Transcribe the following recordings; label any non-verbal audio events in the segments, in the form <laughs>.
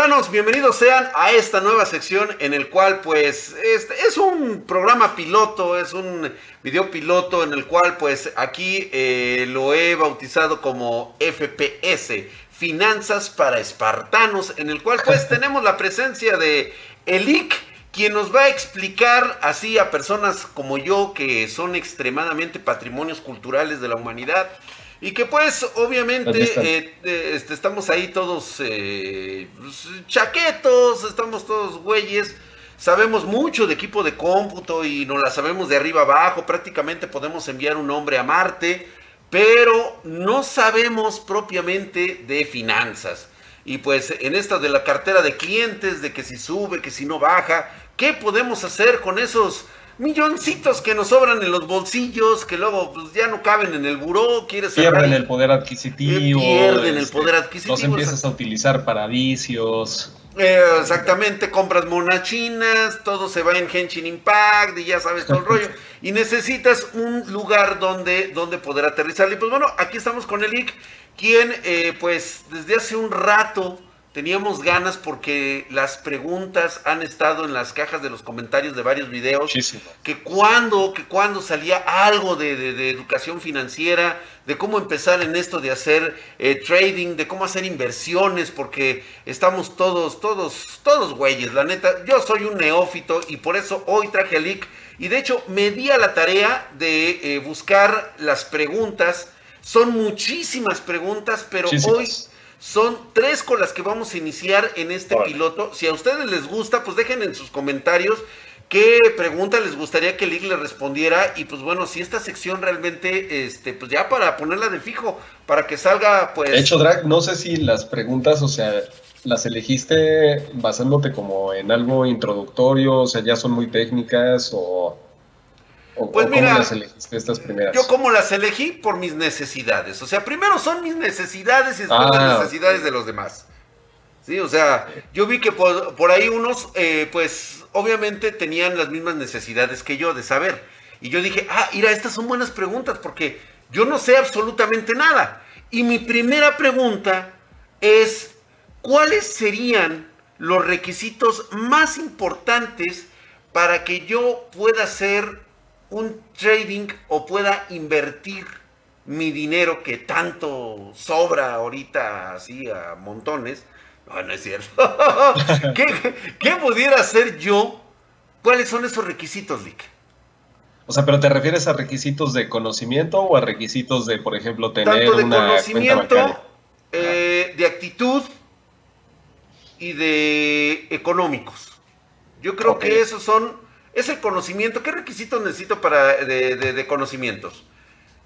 espartanos, bienvenidos sean a esta nueva sección en el cual pues este es un programa piloto, es un video piloto en el cual pues aquí eh, lo he bautizado como FPS, Finanzas para Espartanos, en el cual pues <laughs> tenemos la presencia de Elic, quien nos va a explicar así a personas como yo que son extremadamente patrimonios culturales de la humanidad y que pues obviamente eh, eh, este, estamos ahí todos eh, pues, chaquetos, estamos todos güeyes, sabemos mucho de equipo de cómputo y nos la sabemos de arriba abajo, prácticamente podemos enviar un hombre a Marte, pero no sabemos propiamente de finanzas. Y pues en esta de la cartera de clientes, de que si sube, que si no baja, ¿qué podemos hacer con esos milloncitos que nos sobran en los bolsillos, que luego pues, ya no caben en el buró, quieres Pierden el poder adquisitivo. Pierden el este, poder adquisitivo. Los empiezas a utilizar para vicios. Eh, exactamente, compras monas chinas, todo se va en Henshin Impact y ya sabes todo el rollo. <laughs> Y necesitas un lugar donde, donde poder aterrizar. Y pues bueno, aquí estamos con el IC, quien eh, pues desde hace un rato Teníamos ganas porque las preguntas han estado en las cajas de los comentarios de varios videos. Que cuando, que cuando salía algo de, educación financiera, de cómo empezar en esto de hacer eh, trading, de cómo hacer inversiones, porque estamos todos, todos, todos güeyes, la neta. Yo soy un neófito y por eso hoy traje el link. Y de hecho me di a la tarea de eh, buscar las preguntas. Son muchísimas preguntas, pero hoy son tres con las que vamos a iniciar en este piloto. Si a ustedes les gusta, pues dejen en sus comentarios qué pregunta les gustaría que Lick le respondiera. Y pues bueno, si esta sección realmente, este, pues ya para ponerla de fijo, para que salga, pues. De hecho, Drag, no sé si las preguntas, o sea, las elegiste basándote como en algo introductorio, o sea, ya son muy técnicas o pues mira, ¿cómo las elegiste estas primeras? Yo como las elegí por mis necesidades. O sea, primero son mis necesidades y después las ah, necesidades de los demás. Sí, o sea, yo vi que por, ahí unos, eh, pues, obviamente tenían las mismas necesidades que yo de saber. Y yo dije, ah, mira, estas son buenas preguntas porque yo no sé absolutamente nada. Y mi primera pregunta es, ¿cuáles serían los requisitos más importantes para que yo pueda ser un trading o pueda invertir mi dinero que tanto sobra ahorita así a montones. No, no es cierto. <laughs> ¿Qué, pudiera hacer yo? ¿Cuáles son esos requisitos, Lick? O sea, pero ¿te refieres a requisitos de conocimiento o a requisitos de, por ejemplo, tener Tanto de conocimiento, eh, de actitud y de económicos. Yo creo que esos son es el conocimiento. ¿Qué requisitos necesito para, de, conocimientos?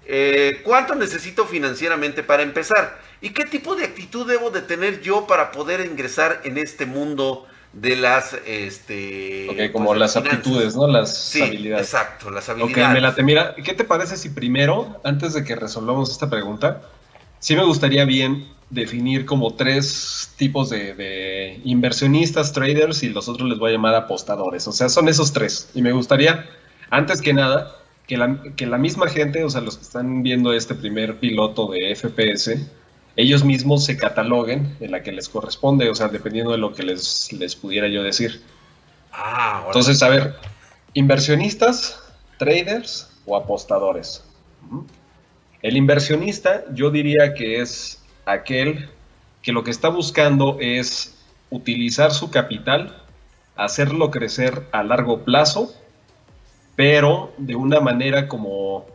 Eh, ¿Cuánto necesito financieramente para empezar? ¿Y qué tipo de actitud debo de tener yo para poder ingresar en este mundo de las... Este, ok, como pues, las aptitudes, ¿no? Las sí, habilidades. Exacto, las habilidades. Ok, me la mira, ¿qué te parece si primero, antes de que resolvamos esta pregunta, sí me gustaría bien definir como tres tipos de, inversionistas, traders y los otros les voy a llamar apostadores. O sea, son esos tres. Y me gustaría, antes que nada, que la, que la misma gente, o sea, los que están viendo este primer piloto de FPS, ellos mismos se cataloguen en la que les corresponde, o sea, dependiendo de lo que les, les pudiera yo decir. Ah, Entonces, a ver, inversionistas, traders o apostadores. El inversionista yo diría que es aquel que lo que está buscando es utilizar su capital, hacerlo crecer a largo plazo, pero de una manera como,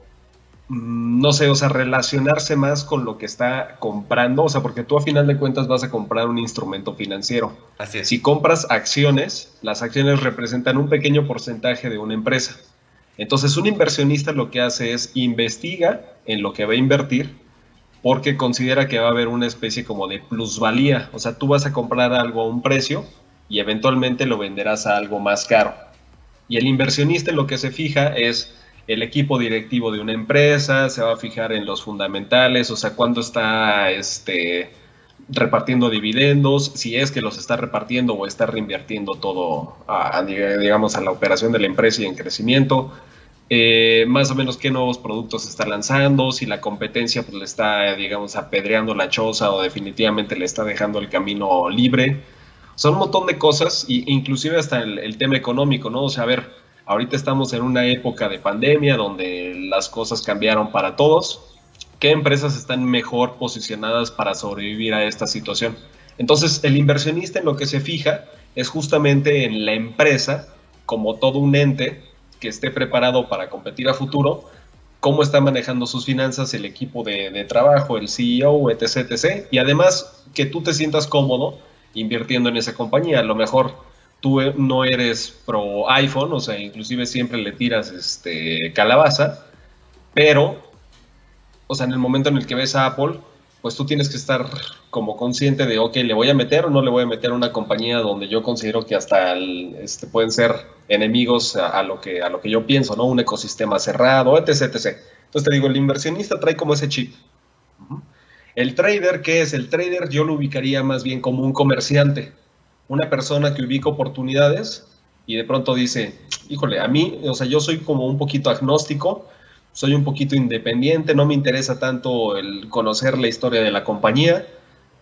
mm, no sé, o sea, relacionarse más con lo que está comprando, o sea, porque tú a final de cuentas vas a comprar un instrumento financiero. Así es. Si compras acciones, las acciones representan un pequeño porcentaje de una empresa. Entonces, un inversionista lo que hace es investiga en lo que va a invertir porque considera que va a haber una especie como de plusvalía. O sea, tú vas a comprar algo a un precio y eventualmente lo venderás a algo más caro. Y el inversionista en lo que se fija es el equipo directivo de una empresa, se va a fijar en los fundamentales, o sea, cuándo está este, repartiendo dividendos, si es que los está repartiendo o está reinvirtiendo todo, digamos, a la operación de la empresa y en crecimiento eh, más o menos qué nuevos productos está lanzando, si la competencia pues, le está, digamos, apedreando la choza o definitivamente le está dejando el camino libre. Son un montón de cosas, y, inclusive hasta el, tema económico, ¿no? O sea, a ver, ahorita estamos en una época de pandemia donde las cosas cambiaron para todos. ¿Qué empresas están mejor posicionadas para sobrevivir a esta situación? Entonces, el inversionista en lo que se fija es justamente en la empresa como todo un ente que esté preparado para competir a futuro, cómo está manejando sus finanzas el equipo de, trabajo, el CEO, etc, etc. Y además que tú te sientas cómodo invirtiendo en esa compañía. A lo mejor tú no eres pro iPhone, o sea, inclusive siempre le tiras este, calabaza, pero, o sea, en el momento en el que ves a Apple, pues tú tienes que estar como consciente de, ok, ¿le voy a meter o no le voy a meter a una compañía donde yo considero que hasta este, pueden ser enemigos a, lo que, a lo que yo pienso, ¿no? Un ecosistema cerrado, etc, etc. Entonces te digo, el inversionista trae como ese chip. El trader, ¿qué es? El trader yo lo ubicaría más bien como un comerciante, una persona que ubica oportunidades y de pronto dice, híjole, a mí, o sea, yo soy como un poquito agnóstico, soy un poquito independiente, no me interesa tanto el conocer la historia de la compañía,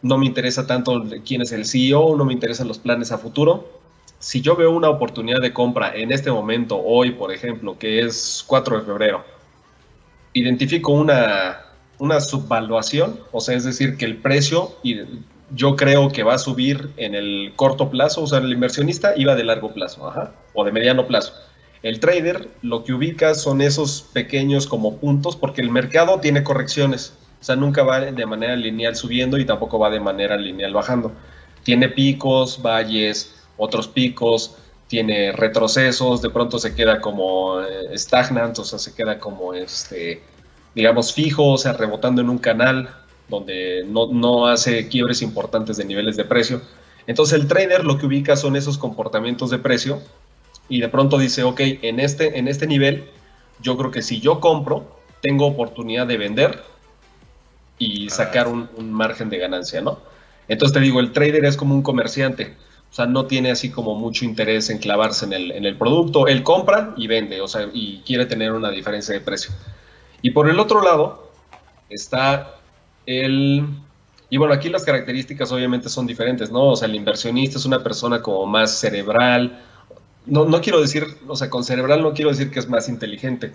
no me interesa tanto quién es el CEO, no me interesan los planes a futuro. Si yo veo una oportunidad de compra en este momento, hoy por ejemplo, que es 4 de febrero, identifico una, una subvaluación, o sea, es decir, que el precio yo creo que va a subir en el corto plazo, o sea, el inversionista iba de largo plazo, o de mediano plazo. El trader lo que ubica son esos pequeños como puntos porque el mercado tiene correcciones. O sea, nunca va de manera lineal subiendo y tampoco va de manera lineal bajando. Tiene picos, valles, otros picos, tiene retrocesos, de pronto se queda como eh, stagnant, o sea, se queda como, este, digamos, fijo, o sea, rebotando en un canal donde no, no hace quiebres importantes de niveles de precio. Entonces el trader lo que ubica son esos comportamientos de precio y de pronto dice, ok, en este, en este nivel, yo creo que si yo compro, tengo oportunidad de vender y sacar un, margen de ganancia, ¿no? Entonces te digo, el trader es como un comerciante, o sea, no tiene así como mucho interés en clavarse en el, en el producto, él compra y vende, o sea, y quiere tener una diferencia de precio. Y por el otro lado está el... Y bueno, aquí las características obviamente son diferentes, ¿no? O sea, el inversionista es una persona como más cerebral, no, no quiero decir, o sea, con cerebral no quiero decir que es más inteligente.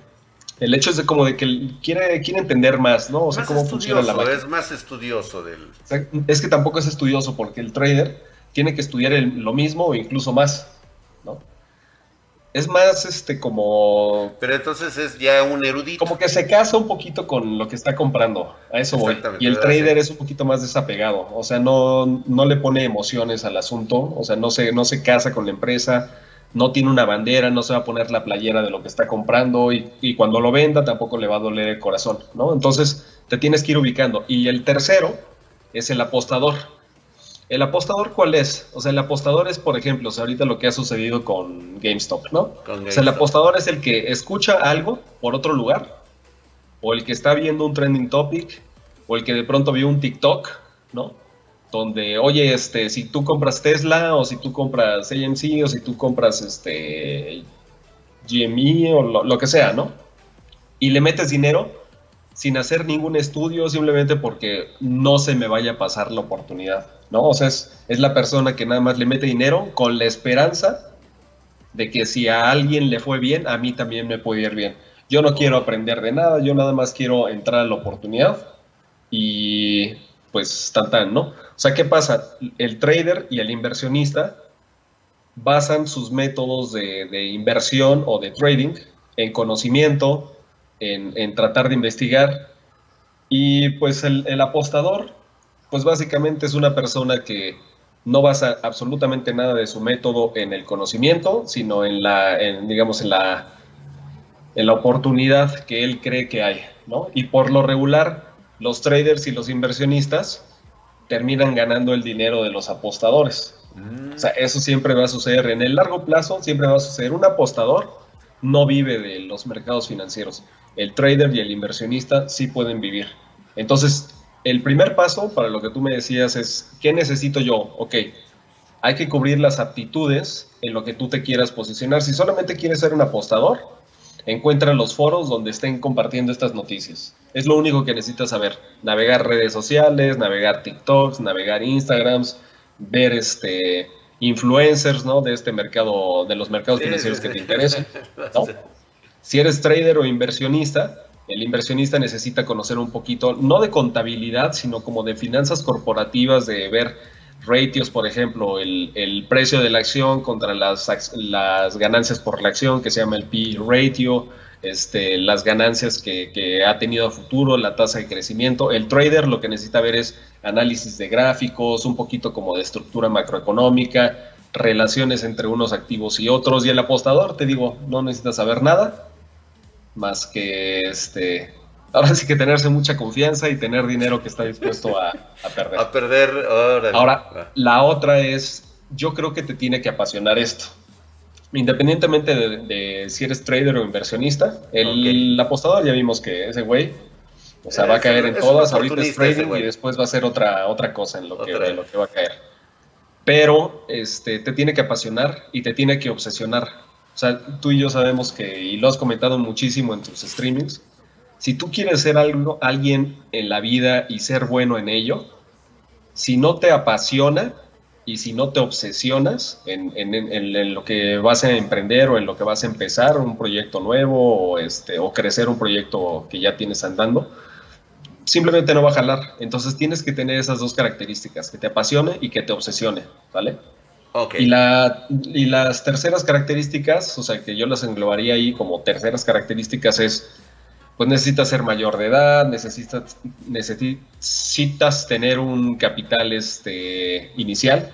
El hecho es de como de que quiere, quiere entender más, ¿no? O sea, cómo funciona la máquina. Es más estudioso del... es que tampoco es estudioso porque el trader tiene que estudiar lo mismo o incluso más, ¿no? Es más, este, como... Pero entonces es ya un erudito. Como que se casa un poquito con lo que está comprando, a eso voy. Y el trader es un poquito más desapegado, o sea, no, no le pone emociones al asunto, o sea, no se, no se casa con la empresa, no tiene una bandera, no se va a poner la playera de lo que está comprando y, cuando lo venda tampoco le va a doler el corazón, ¿no? Entonces te tienes que ir ubicando. Y el tercero es el apostador. ¿El apostador cuál es? O sea, el apostador es, por ejemplo, ahorita lo que ha sucedido con GameStop, ¿no? O sea, el apostador es el que escucha algo por otro lugar, o el que está viendo un trending topic, o el que de pronto vio un TikTok, ¿no? Donde, oye, este, si tú compras Tesla o si tú compras AMC o si tú compras este GME o lo, que sea, ¿no? Y le metes dinero sin hacer ningún estudio, simplemente porque no se me vaya a pasar la oportunidad, ¿no? O sea, es, es la persona que nada más le mete dinero con la esperanza de que si a alguien le fue bien, a mí también me puede ir bien. Yo no quiero aprender de nada, yo nada más quiero entrar a la oportunidad y pues tan tan, ¿no? O sea, ¿qué pasa? El trader y el inversionista basan sus métodos de, inversión o de trading en conocimiento, en, tratar de investigar. Y pues el, apostador, pues básicamente es una persona que no basa absolutamente nada de su método en el conocimiento, sino en la, digamos, en la, en la oportunidad que él cree que hay, ¿no? Y por lo regular, los traders y los inversionistas terminan ganando el dinero de los apostadores. O sea, eso siempre va a suceder. En el largo plazo siempre va a suceder. Un apostador no vive de los mercados financieros. El trader y el inversionista sí pueden vivir. Entonces, el primer paso para lo que tú me decías es, ¿qué necesito yo? Ok, hay que cubrir las aptitudes en lo que tú te quieras posicionar. Si solamente quieres ser un apostador, encuentra los foros donde estén compartiendo estas noticias. Es lo único que necesitas saber. Navegar redes sociales, navegar TikToks, navegar Instagrams, ver este influencers, ¿no? De este mercado, de los mercados financieros que te interesan, ¿no? <laughs> Si eres trader o inversionista, el inversionista necesita conocer un poquito, no de contabilidad, sino como de finanzas corporativas, de ver ratios, por ejemplo, el, precio de la acción contra las, las, ganancias por la acción, que se llama el P ratio, este, las ganancias que, ha tenido a futuro, la tasa de crecimiento. El trader lo que necesita ver es análisis de gráficos, un poquito como de estructura macroeconómica, relaciones entre unos activos y otros. Y el apostador, te digo, no necesita saber nada más que este ahora sí que tenerse mucha confianza y tener dinero que está dispuesto a, perder. A perder, ahora. la otra es, yo creo que te tiene que apasionar esto. Independientemente de, si eres trader o inversionista, el, apostador ya vimos que ese güey, o sea, va a caer en todas, ahorita es trading y después va a ser otra, otra cosa en lo, que, en lo que va a caer. Pero este, te tiene que apasionar y te tiene que obsesionar. O sea, tú y yo sabemos que, y lo has comentado muchísimo en tus streamings, si tú quieres ser algo, alguien en la vida y ser bueno en ello, si no te apasiona y si no te obsesionas en, lo que vas a emprender o en lo que vas a empezar, un proyecto nuevo o, este, o crecer un proyecto que ya tienes andando, simplemente no va a jalar. Entonces tienes que tener esas dos características, que te apasione y que te obsesione, ¿vale? Y, la, y las terceras características, o sea, que yo las englobaría ahí como terceras características es pues necesitas ser mayor de edad, necesitas, necesitas tener un capital este, inicial.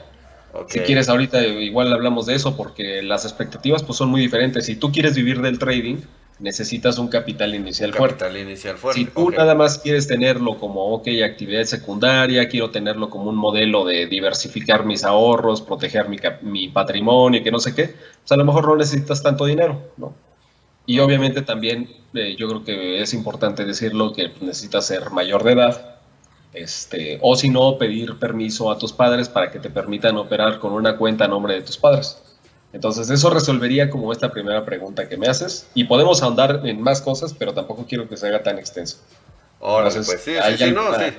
Si quieres, ahorita igual hablamos de eso porque las expectativas pues, son muy diferentes. Si tú quieres vivir del trading, necesitas un capital inicial capital inicial fuerte. Si tú nada más quieres tenerlo como, ok, actividad secundaria, quiero tenerlo como un modelo de diversificar mis ahorros, proteger mi, mi patrimonio, que no sé qué, pues a lo mejor no necesitas tanto dinero, ¿no? Y obviamente también eh, yo creo que es importante decirlo que necesitas ser mayor de edad, este, o si no, pedir permiso a tus padres para que te permitan operar con una cuenta a nombre de tus padres. Entonces eso resolvería como esta primera pregunta que me haces y podemos ahondar en más cosas, pero tampoco quiero que se haga tan extenso. Ahora, pues sí, sí, sí, no, sí.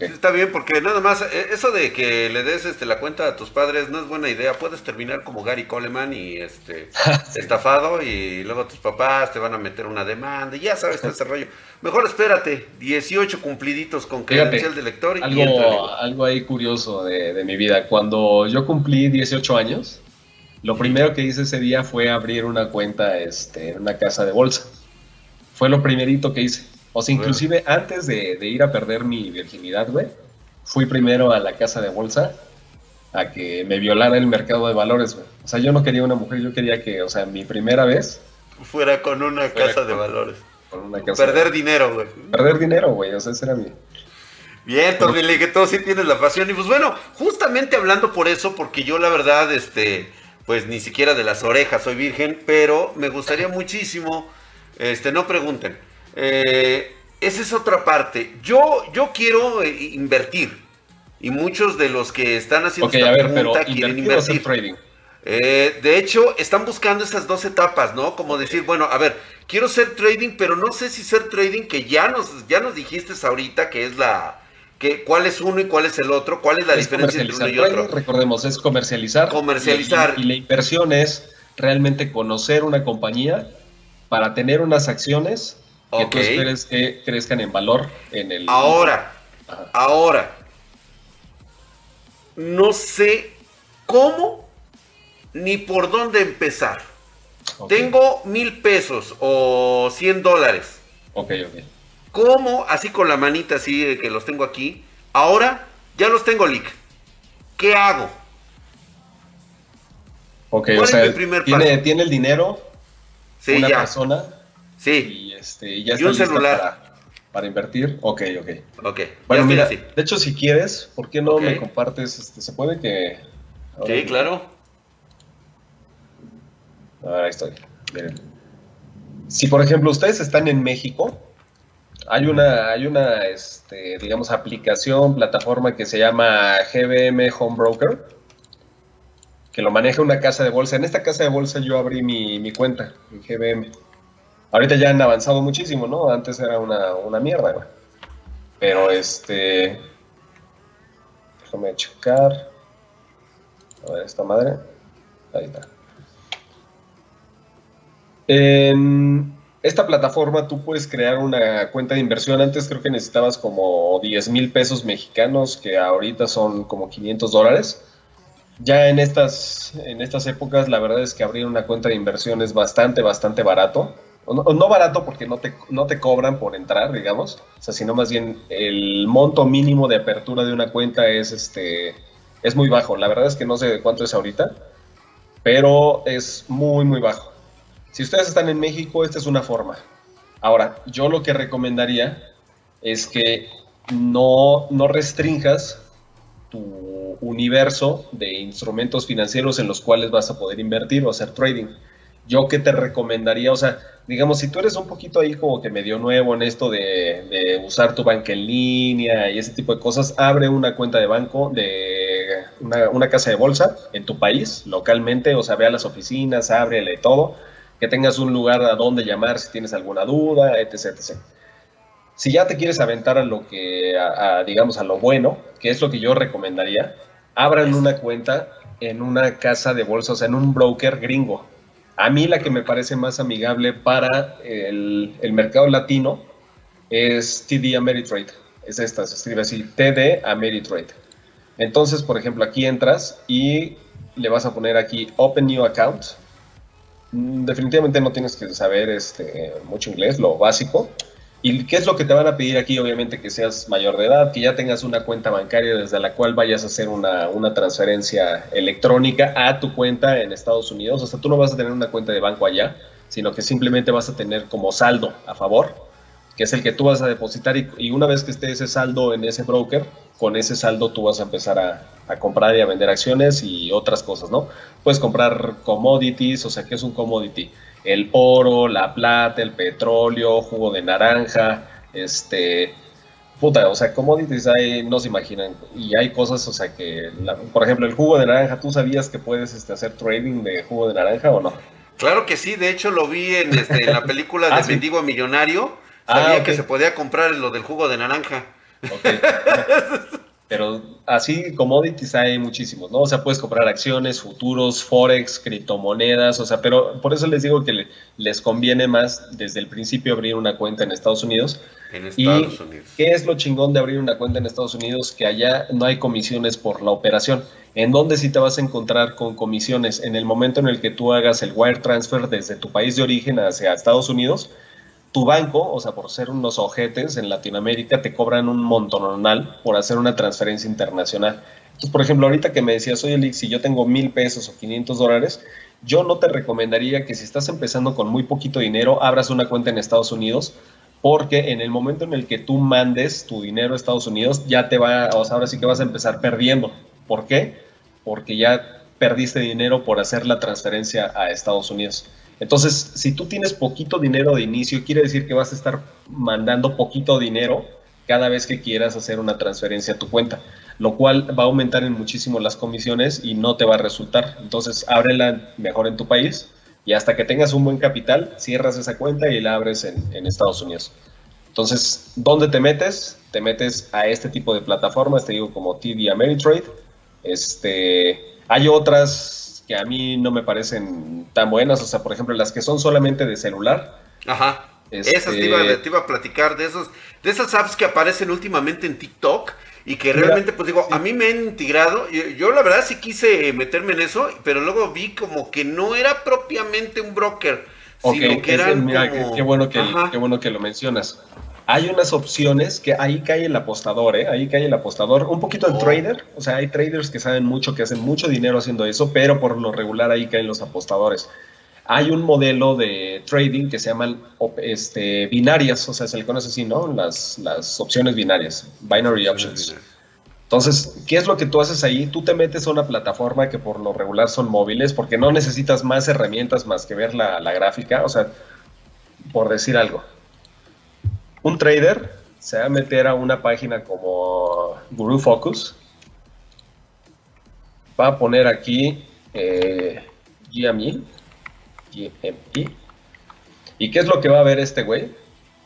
Está bien, porque nada más, eh, eso de que le des este, la cuenta a tus padres no es buena idea. Puedes terminar como Gary Coleman y este <laughs> estafado y luego tus papás te van a meter una demanda y ya sabes ese rollo. Mejor espérate, 18 cumpliditos con credencial de lector y algo, algo ahí curioso de, de mi vida. Cuando yo cumplí 18 años, lo primero que hice ese día fue abrir una cuenta este, en una casa de bolsa. Fue lo primerito que hice. O sea, inclusive antes de, ir a perder mi virginidad, güey, fui primero a la casa de bolsa a que me violara el mercado de valores, güey. O sea, yo no quería una mujer, yo quería que, o sea, mi primera vez... Fuera con una casa de valores. Con una casa Perder dinero, güey. Perder dinero, güey, o sea, ese era mi... Bien, Tornilli, que todo sí tienes la pasión. Y pues bueno, justamente hablando por eso, porque yo la verdad, este, pues ni siquiera de las orejas soy virgen, pero me gustaría muchísimo, este, no pregunten, eh, esa es otra parte. Yo, yo quiero eh, invertir. Y muchos de los que están haciendo esta pregunta quieren invertir. Trading? Eh, de hecho, están buscando esas dos etapas, ¿no? Como decir, bueno, a ver, quiero ser trading, pero no sé si ser trading, que ya nos, ya nos dijiste ahorita que es la, que, cuál es uno y cuál es el otro, cuál es la diferencia entre uno y otro. recordemos, es comercializar. Comercializar. y, la inversión es realmente conocer una compañía para tener unas acciones que tú esperes que crezcan en valor en el... Ahora, ahora, no sé cómo ni por dónde empezar. Tengo mil pesos o cien dólares. Ok, ok. ¿Cómo, así con la manita así que los tengo aquí, ahora ya los tengo lick? ¿Qué hago? Ok, o sea, ¿tiene, ¿tiene, el dinero sí, una ya. persona Sí. Y, este, ya está un celular. Para, invertir. Ok, ok. Ok. Bueno, mira, de hecho, si quieres, ¿por qué no me compartes? Este, ¿Se puede que.? sí, claro. ahí estoy. Miren. Si, por ejemplo, ustedes están en México, hay una, hay una este, digamos, aplicación, plataforma que se llama GBM Home Broker, que lo maneja una casa de bolsa. En esta casa de bolsa yo abrí mi, mi cuenta en GBM. Ahorita ya han avanzado muchísimo, ¿no? Antes era una, una mierda, güey. Pero este. Déjame checar. A ver, esta madre. Ahí está. En esta plataforma tú puedes crear una cuenta de inversión. Antes creo que necesitabas como 10 mil pesos mexicanos, que ahorita son como 500 dólares. Ya en estas, en estas épocas, la verdad es que abrir una cuenta de inversión es bastante, bastante barato. No, barato porque no te, no te cobran por entrar, digamos, o sea, sino más bien el monto mínimo de apertura de una cuenta es, este, es muy bajo. La verdad es que no sé cuánto es ahorita, pero es muy, muy bajo. Si ustedes están en México, esta es una forma. Ahora, yo lo que recomendaría es que no, no restringas tu universo de instrumentos financieros en los cuales vas a poder invertir o hacer trading. Yo que te recomendaría, o sea, digamos, si tú eres un poquito ahí como que medio nuevo en esto de, usar tu banca en línea y ese tipo de cosas, abre una cuenta de banco de una, una, casa de bolsa en tu país, localmente, o sea, ve a las oficinas, ábrele todo que tengas un lugar a donde llamar si tienes alguna duda, etc, etc. Si ya te quieres aventar a lo que, digamos, a lo bueno, que es lo que yo recomendaría, abran una cuenta en una casa de bolsas, en un broker gringo. A mí la que me parece más amigable para el, mercado latino es TD Ameritrade. Es esta, se escribe así, TD Ameritrade. Entonces, por ejemplo, aquí entras y le vas a poner aquí Open New Account Mm, definitivamente no tienes que saber este, mucho inglés, lo básico. ¿Y qué es lo que te van a pedir aquí? Obviamente que seas mayor de edad, que ya tengas una cuenta bancaria desde la cual vayas a hacer una, una, transferencia electrónica a tu cuenta en Estados Unidos. O sea, tú no vas a tener una cuenta de banco allá, sino que simplemente vas a tener como saldo a favor, que es el que tú vas a depositar y, y una vez que esté ese saldo en ese broker, con ese saldo tú vas a empezar a, a, comprar y a vender acciones y otras cosas, ¿no? Puedes comprar commodities, o sea, ¿qué es un commodity? El oro, la plata, el petróleo, jugo de naranja, este... Puta, o sea, commodities hay, no se imaginan, y hay cosas, o sea, que, por ejemplo, el jugo de naranja, ¿tú sabías que puedes este, hacer trading de jugo de naranja o no? Claro que sí, de hecho lo vi en, este, en la película <laughs> de ah, Mendigo Millonario, sabía ah, que se podía comprar lo del jugo de naranja. <laughs> Pero así commodities hay muchísimos, ¿no? O sea, puedes comprar acciones, futuros, forex, criptomonedas, o sea, pero por eso les digo que les conviene más desde el principio abrir una cuenta en Estados Unidos. En Estados Unidos. ¿Qué es lo chingón de abrir una cuenta en Estados Unidos? Que allá no hay comisiones por la operación. ¿En dónde sí te vas a encontrar con comisiones? En el momento en el que tú hagas el wire transfer desde tu país de origen hacia Estados Unidos, tu banco, o sea, por ser unos ojetes en Latinoamérica, te cobran un montonal por hacer una transferencia internacional. Entonces, por ejemplo, ahorita que me decías, oye, Lix, si yo tengo mil pesos o 500 dólares, yo no te recomendaría que si estás empezando con muy poquito dinero, abras una cuenta en Estados Unidos, porque en el momento en el que tú mandes tu dinero a Estados Unidos, ya te va, o sea, ahora sí que vas a empezar perdiendo. ¿Por qué? Porque ya perdiste dinero por hacer la transferencia a Estados Unidos. Entonces, si tú tienes poquito dinero de inicio, quiere decir que vas a estar mandando poquito dinero cada vez que quieras hacer una transferencia a tu cuenta, lo cual va a aumentar en muchísimo las comisiones y no te va a resultar. Entonces, ábrela mejor en tu país y hasta que tengas un buen capital, cierras esa cuenta y la abres en, Estados Unidos. Entonces, ¿dónde te metes? Te metes a este tipo de plataformas, te digo como TD Ameritrade. Este, hay otras que a mí no me parecen tan buenas. O sea, por ejemplo, las que son solamente de celular. Ajá. Esas te iba, este, te iba, a platicar de esos, de esas apps que aparecen últimamente en TikTok y que realmente, pues digo, a mí me han integrado. Yo, la verdad sí quise meterme en eso, pero luego vi como que no era propiamente un broker, sino que eran qué, bueno que, qué bueno que lo mencionas hay unas opciones que ahí cae el apostador, ¿eh? ahí cae el apostador, un poquito el trader, o sea, hay traders que saben mucho, que hacen mucho dinero haciendo eso, pero por lo regular ahí caen los apostadores. Hay un modelo de trading que se llaman este, binarias, o sea, se le conoce así, ¿no? Las, las opciones binarias, binary options. Entonces, ¿qué es lo que tú haces ahí? Tú te metes a una plataforma que por lo regular son móviles, porque no necesitas más herramientas más que ver la, la gráfica, o sea, por decir algo un trader se va a meter a una página como Guru Focus, va a poner aquí eh, GME, GME, ¿y qué es lo que va a ver este güey?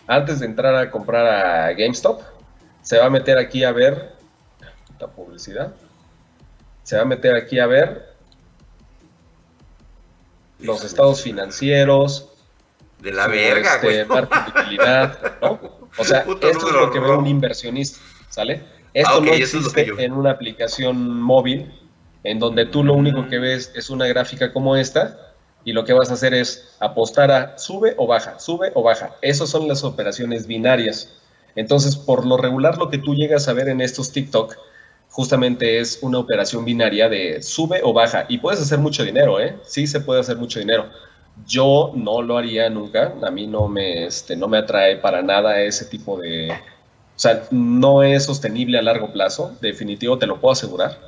Antes de entrar a comprar a GameStop, se va a meter aquí a ver la publicidad. se va a meter aquí a ver los estados financieros. De la verga, este, güey. ¿no? O sea, esto es lo que ve un inversionista, ¿sale? Esto ah, no existe en una aplicación móvil en donde tú lo único que ves es una gráfica como esta y lo que vas a hacer es apostar a sube o baja, sube o baja. Esas son las operaciones binarias. Entonces, por lo regular, lo que tú llegas a ver en estos TikTok justamente es una operación binaria de sube o baja. Y puedes hacer mucho dinero, ¿eh? Sí se puede hacer mucho dinero. Yo no lo haría nunca. A mí no me, este, no me atrae para nada ese tipo de... O sea, no es sostenible a largo plazo. Definitivo, te lo puedo asegurar.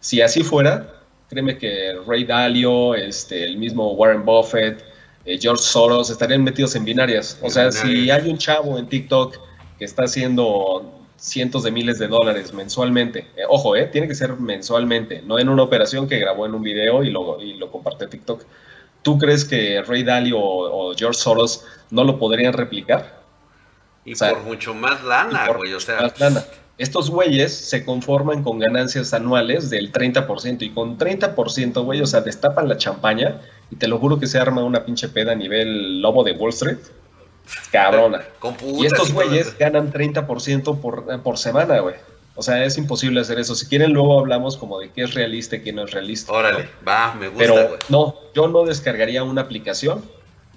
Si así fuera, créeme que Ray Dalio, este, el mismo Warren Buffett, eh, George Soros estarían metidos en binarias. O sea, si hay un chavo en TikTok que está haciendo cientos de miles de dólares mensualmente. Eh, ojo, eh, tiene que ser mensualmente, no en una operación que grabó en un video y lo, y lo comparte en TikTok. ¿Tú crees que Ray Dalio o, George Soros no lo podrían replicar? Y por mucho más lana, güey, o sea. Estos güeyes se conforman con ganancias anuales del 30% y con 30%, güey, o sea, destapan la champaña y te lo juro que se arma una pinche peda a nivel lobo de Wall Street Cabrona. y estos güeyes ganan 30% por, por semana, güey. O sea, es imposible hacer eso. Si quieren, luego hablamos como de qué es realista y qué no es realista. Órale, va, me gusta. Pero no, yo no descargaría una aplicación.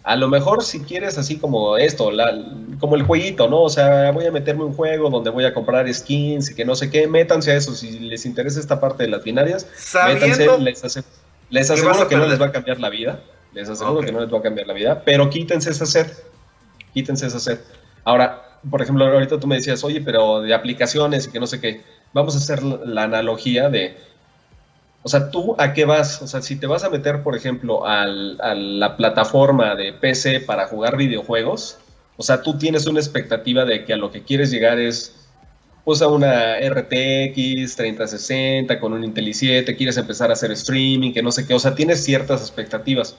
A lo mejor si quieres así como esto, la, como el jueguito, ¿no? O sea, voy a meterme un juego donde voy a comprar skins y que no sé qué, métanse a eso. Si les interesa esta parte de las binarias, métanse, les, aseguro que no les va a cambiar la vida. Les aseguro que no les va a cambiar la vida, pero quítense esa sed quítense esa set. Ahora, por ejemplo, ahorita tú me decías, oye, pero de aplicaciones y que no sé qué, vamos a hacer la analogía de, o sea, tú a qué vas, o sea, si te vas a meter, por ejemplo, a la plataforma de PC para jugar videojuegos, o sea, tú tienes una expectativa de que a lo que quieres llegar es pues a una RTX 3060 con un Intel i7, quieres empezar a hacer streaming, que no sé qué, o sea, tienes ciertas expectativas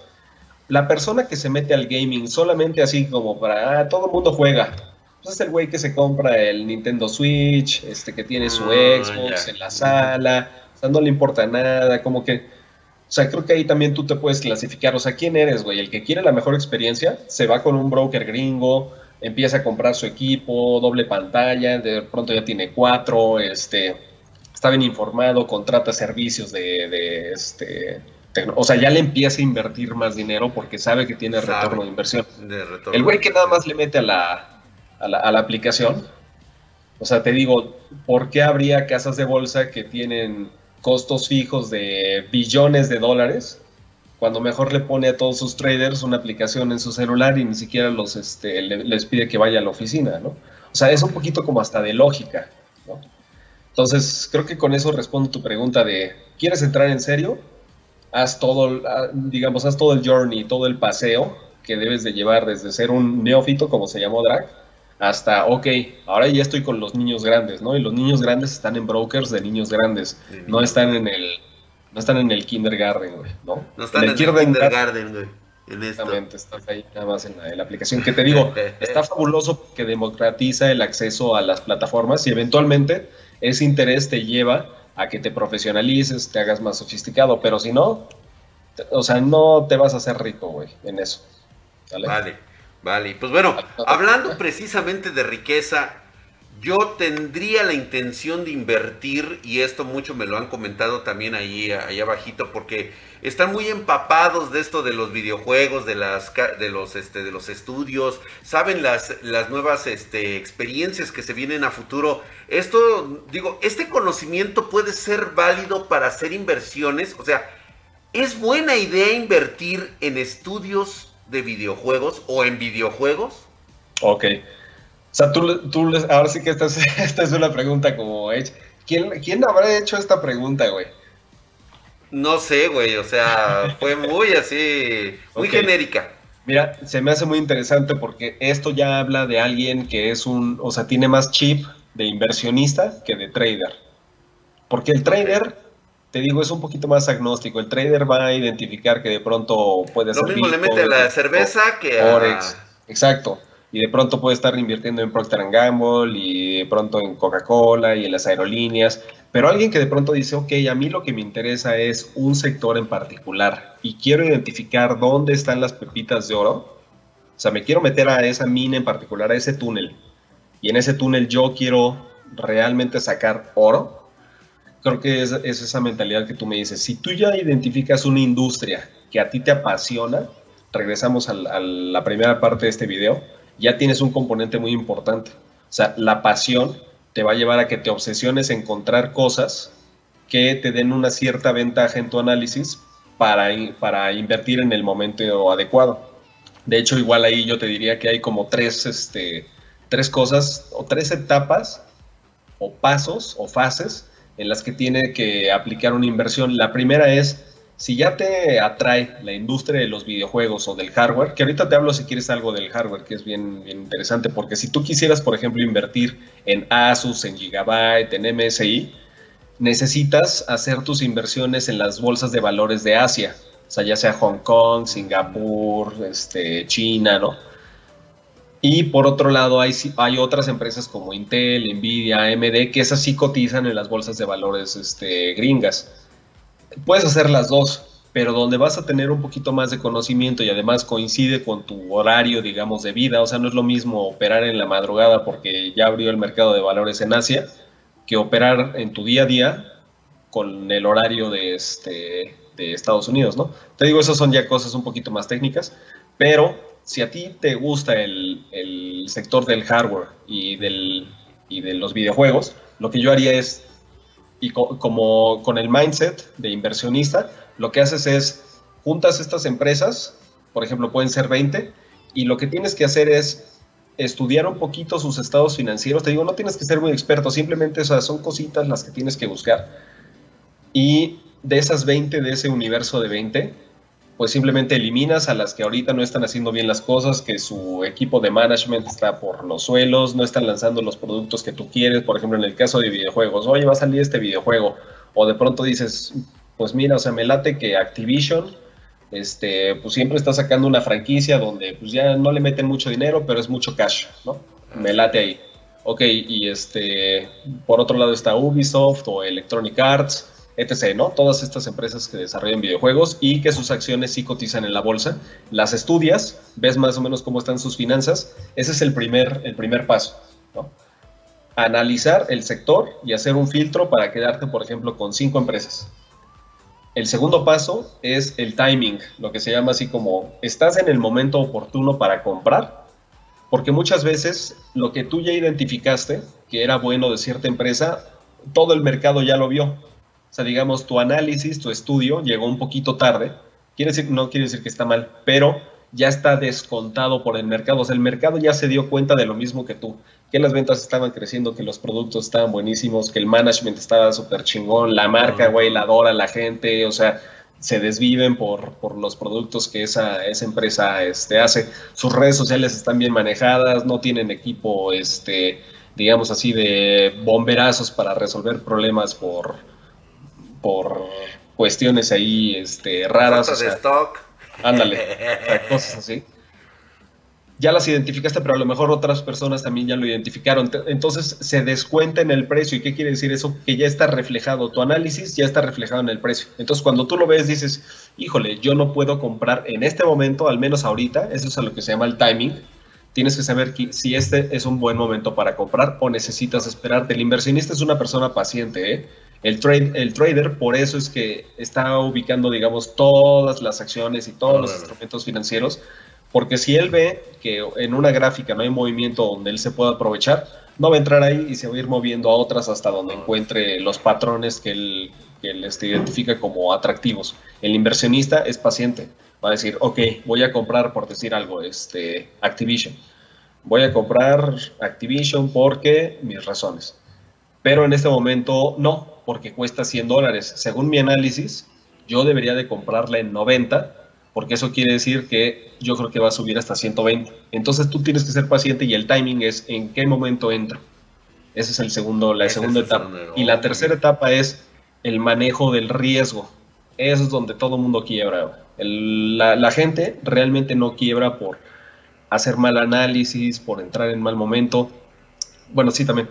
la persona que se mete al gaming solamente así como para, ah, todo el mundo juega. Pues es el güey que se compra el Nintendo Switch, este que tiene su ah, Xbox en la sala, o sea, no le importa nada, como que, o sea, creo que ahí también tú te puedes clasificar, o sea, ¿quién eres, güey? El que quiere la mejor experiencia, se va con un broker gringo, empieza a comprar su equipo, doble pantalla, de pronto ya tiene cuatro, este, está bien informado, contrata servicios de, de este o sea, ya le empieza a invertir más dinero porque sabe que tiene retorno de inversión. el güey que nada más le mete a la, a la, aplicación, o sea, te digo, ¿por qué habría casas de bolsa que tienen costos fijos de billones de dólares cuando mejor le pone a todos sus traders una aplicación en su celular y ni siquiera los este, les pide que vaya a la oficina, ¿no? O sea, es un poquito como hasta de lógica, ¿no? Entonces, creo que con eso respondo tu pregunta de, ¿quieres entrar en serio? haz todo, ah, digamos, haz todo el journey, todo el paseo que debes de llevar desde ser un neófito, como se llamó Drag, hasta, ok, ahora ya estoy con los niños grandes, ¿no? Y los niños grandes están en brokers de niños grandes, no están en el, no están en el kindergarten, güey, ¿no? No están en el, kindergarten, güey. Exactamente, estás ahí nada más en la, aplicación que te digo, <laughs> está fabuloso que democratiza el acceso a las plataformas y eventualmente ese interés te lleva a que te profesionalices, te hagas más sofisticado, pero si no, o sea, no te vas a hacer rico, güey, en eso. Vale, vale. Pues bueno, hablando precisamente de riqueza, yo tendría la intención de invertir, y esto mucho me lo han comentado también ahí, ahí abajito, porque están muy empapados de esto de los videojuegos, de las de los este de los estudios, saben las las nuevas este experiencias que se vienen a futuro. Esto digo, este conocimiento puede ser válido para hacer inversiones, o sea, es buena idea invertir en estudios de videojuegos o en videojuegos. Ok. O sea, tú, tú ahora sí que esta es, <laughs> esta es una pregunta como hecha. ¿Quién, ¿Quién habrá hecho esta pregunta, güey? No sé, güey, o sea, <laughs> fue muy así, muy genérica. Mira, se me hace muy interesante porque esto ya habla de alguien que es un, o sea, tiene más chip de inversionista que de trader. Porque el trader, te digo, es un poquito más agnóstico. El trader va a identificar que de pronto puede ser. Lo mismo le mete la cerveza que a... Exacto. y de pronto puede estar invirtiendo en Procter Gamble y de pronto en Coca-Cola y en las aerolíneas, pero alguien que de pronto dice, ok, a mí lo que me interesa es un sector en particular y quiero identificar dónde están las pepitas de oro, o sea, me quiero meter a esa mina en particular, a ese túnel, y en ese túnel yo quiero realmente sacar oro, creo que es, esa mentalidad que tú me dices. Si tú ya identificas una industria que a ti te apasiona, regresamos a la primera parte de este video, ya tienes un componente muy importante. O sea, la pasión te va a llevar a que te obsesiones en encontrar cosas que te den una cierta ventaja en tu análisis para, para invertir en el momento adecuado. De hecho, igual ahí yo te diría que hay como tres, este, tres cosas o tres etapas o pasos o fases en las que tiene que aplicar una inversión. La primera es si ya te atrae la industria de los videojuegos o del hardware, que ahorita te hablo si quieres algo del hardware, que es bien, interesante, porque si tú quisieras, por ejemplo, invertir en Asus, en Gigabyte, en MSI, necesitas hacer tus inversiones en las bolsas de valores de Asia, o sea, ya sea Hong Kong, Singapur, este, China, ¿no? Y por otro lado, hay, hay otras empresas como Intel, Nvidia, AMD, que esas sí cotizan en las bolsas de valores este, gringas puedes hacer las dos, pero donde vas a tener un poquito más de conocimiento y además coincide con tu horario, digamos, de vida, o sea, no es lo mismo operar en la madrugada porque ya abrió el mercado de valores en Asia, que operar en tu día a día con el horario de, este, de Estados Unidos, ¿no? Te digo, esas son ya cosas un poquito más técnicas, pero si a ti te gusta el, el sector del hardware y, del, y de los videojuegos, lo que yo haría es y como con el mindset de inversionista, lo que haces es juntas estas empresas, por ejemplo, pueden ser 20, y lo que tienes que hacer es estudiar un poquito sus estados financieros. Te digo, no tienes que ser muy experto, simplemente esas son cositas las que tienes que buscar. Y de esas 20, de ese universo de 20, pues simplemente eliminas a las que ahorita no están haciendo bien las cosas, que su equipo de management está por los suelos, no están lanzando los productos que tú quieres, por ejemplo en el caso de videojuegos, oye, va a salir este videojuego, o de pronto dices, pues mira, o sea, me late que Activision, este, pues siempre está sacando una franquicia donde pues ya no le meten mucho dinero, pero es mucho cash, ¿no? Me late ahí. Ok, y este, por otro lado está Ubisoft o Electronic Arts, etc., ¿no? Todas estas empresas que desarrollan videojuegos y que sus acciones sí cotizan en la bolsa, las estudias, ves más o menos cómo están sus finanzas, ese es el primer, el primer paso, ¿no? Analizar el sector y hacer un filtro para quedarte, por ejemplo, con cinco empresas. El segundo paso es el timing, lo que se llama así como, estás en el momento oportuno para comprar, porque muchas veces lo que tú ya identificaste, que era bueno de cierta empresa, todo el mercado ya lo vio sea, digamos, tu análisis, tu estudio llegó un poquito tarde. Quiere decir, no quiere decir que está mal, pero ya está descontado por el mercado. O sea, el mercado ya se dio cuenta de lo mismo que tú, que las ventas estaban creciendo, que los productos estaban buenísimos, que el management estaba súper chingón, la marca, güey, la adora la gente, o sea, se desviven por, por los productos que esa, esa empresa este, hace. Sus redes sociales están bien manejadas, no tienen equipo, este, digamos así, de bomberazos para resolver problemas por por cuestiones ahí este, raras. O de stock. Ándale, <laughs> cosas así. Ya las identificaste, pero a lo mejor otras personas también ya lo identificaron. Entonces se descuenta en el precio. ¿Y qué quiere decir eso? Que ya está reflejado. Tu análisis ya está reflejado en el precio. Entonces cuando tú lo ves dices, híjole, yo no puedo comprar en este momento, al menos ahorita, eso es a lo que se llama el timing. Tienes que saber si este es un buen momento para comprar o necesitas esperarte. El inversionista es una persona paciente, ¿eh? El, trade, el trader por eso es que está ubicando, digamos, todas las acciones y todos los instrumentos financieros, porque si él ve que en una gráfica no hay movimiento donde él se pueda aprovechar, no va a entrar ahí y se va a ir moviendo a otras hasta donde encuentre los patrones que él, que él este, identifica como atractivos. El inversionista es paciente, va a decir, ok, voy a comprar, por decir algo, este, Activision. Voy a comprar Activision porque mis razones. Pero en este momento no, porque cuesta 100 dólares. Según mi análisis, yo debería de comprarla en 90, porque eso quiere decir que yo creo que va a subir hasta 120. Entonces tú tienes que ser paciente y el timing es en qué momento entra. Ese es el segundo, la segunda etapa. Y la tercera etapa es el manejo del riesgo. Eso es donde todo el mundo quiebra. la, la gente realmente no quiebra por hacer mal análisis, por entrar en mal momento. Bueno, sí también.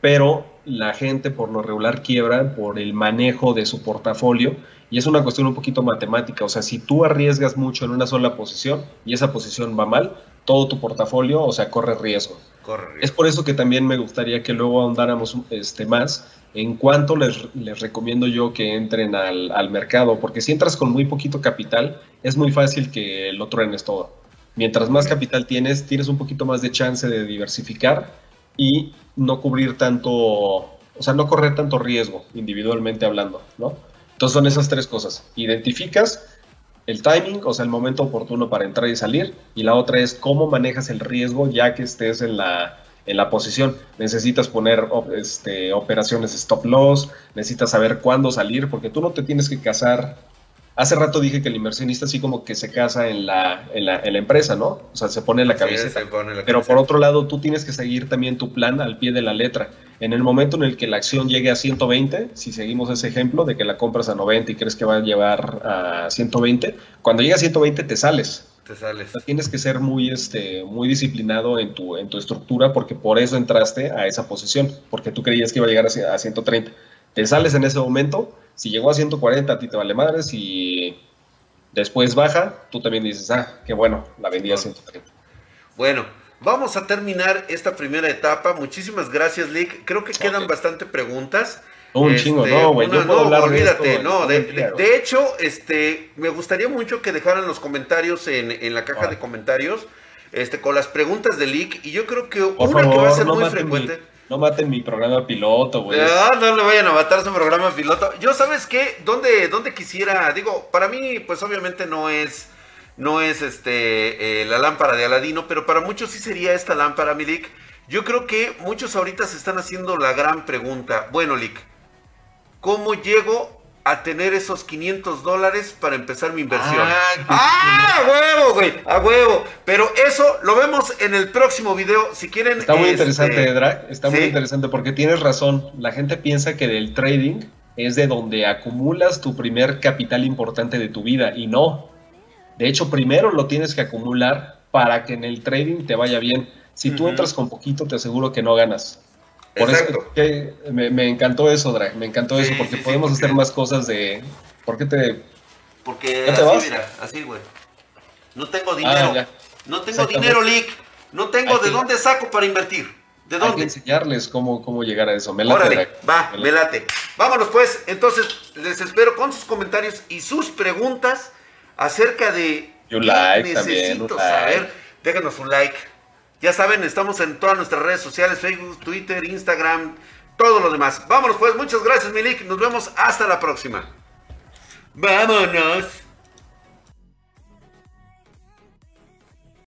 Pero la gente por lo regular quiebra por el manejo de su portafolio y es una cuestión un poquito matemática. O sea, si tú arriesgas mucho en una sola posición y esa posición va mal, todo tu portafolio, o sea, corre riesgo. Es por eso que también me gustaría que luego ahondáramos este, más en cuánto les, les recomiendo yo que entren al, al, mercado, porque si entras con muy poquito capital, es muy fácil que lo truenes todo. Mientras más capital tienes, tienes un poquito más de chance de diversificar y no cubrir tanto, o sea, no correr tanto riesgo individualmente hablando, ¿no? Entonces son esas tres cosas. Identificas el timing, o sea, el momento oportuno para entrar y salir, y la otra es cómo manejas el riesgo ya que estés en la, en la posición. Necesitas poner este, operaciones stop loss, necesitas saber cuándo salir, porque tú no te tienes que casar. Hace rato dije que el inversionista así como que se casa en la, en la, en la empresa, ¿no? O sea, se pone la cabeza. Pero por otro lado, tú tienes que seguir también tu plan al pie de la letra. En el momento en el que la acción llegue a 120, si seguimos ese ejemplo de que la compras a 90 y crees que va a llevar a 120, cuando llega a 120 te sales. Te sales. tienes que ser muy, este, muy disciplinado en tu, en tu estructura porque por eso entraste a esa posición, porque tú creías que iba a llegar a, 130. Te sales en ese momento, si llegó a 140 a ti te vale madres y después baja, tú también dices, ah, qué bueno, la vendí a 130. Bueno, Vamos a terminar esta primera etapa. Muchísimas gracias, Lick. Creo que quedan bastante preguntas. Un chingo, este, no, güey. no, olvídate, no. De, hecho, este, me gustaría mucho que dejaran los comentarios en, la caja de comentarios, este, con las preguntas de Lick. Y yo creo que una que va a ser muy frecuente. No maten mi programa piloto, güey. No, no le vayan a matar su programa piloto. Yo, ¿sabes qué? ¿Dónde, dónde quisiera? Digo, para mí, pues obviamente no es no es este eh, la lámpara de Aladino, pero para muchos sí sería esta lámpara, Milik. Yo creo que muchos ahorita se están haciendo la gran pregunta. Bueno, Lick, ¿cómo llego a tener esos 500 dólares para empezar mi inversión? ¡Ah, ¡Ah huevo, güey! ¡A huevo! Pero eso lo vemos en el próximo video. Si quieren. Está muy interesante, este, Drag. Está muy interesante porque tienes razón. La gente piensa que del trading es de donde acumulas tu primer capital importante de tu vida y no. De hecho, primero lo tienes que acumular para que en el trading te vaya bien. Si tú entras con poquito, te aseguro que no ganas. Por eso que me, encantó eso, Drag. Me encantó eso, porque podemos hacer más cosas de. ¿Por qué te.? Porque así, mira, así, güey. No tengo ah, dinero. no tengo dinero, Lick. No tengo de dónde saco para invertir. ¿De dónde? Hay que enseñarles cómo, cómo llegar a eso. Me late, Órale, va, me late. Vámonos pues. Entonces, les espero con sus comentarios y sus preguntas acerca de un like necesito saber. Déjanos un like. Ya saben, estamos en todas nuestras redes sociales, Facebook, Twitter, Instagram, todo lo demás. Vámonos pues, muchas gracias Milik, nos vemos hasta la próxima. Vámonos.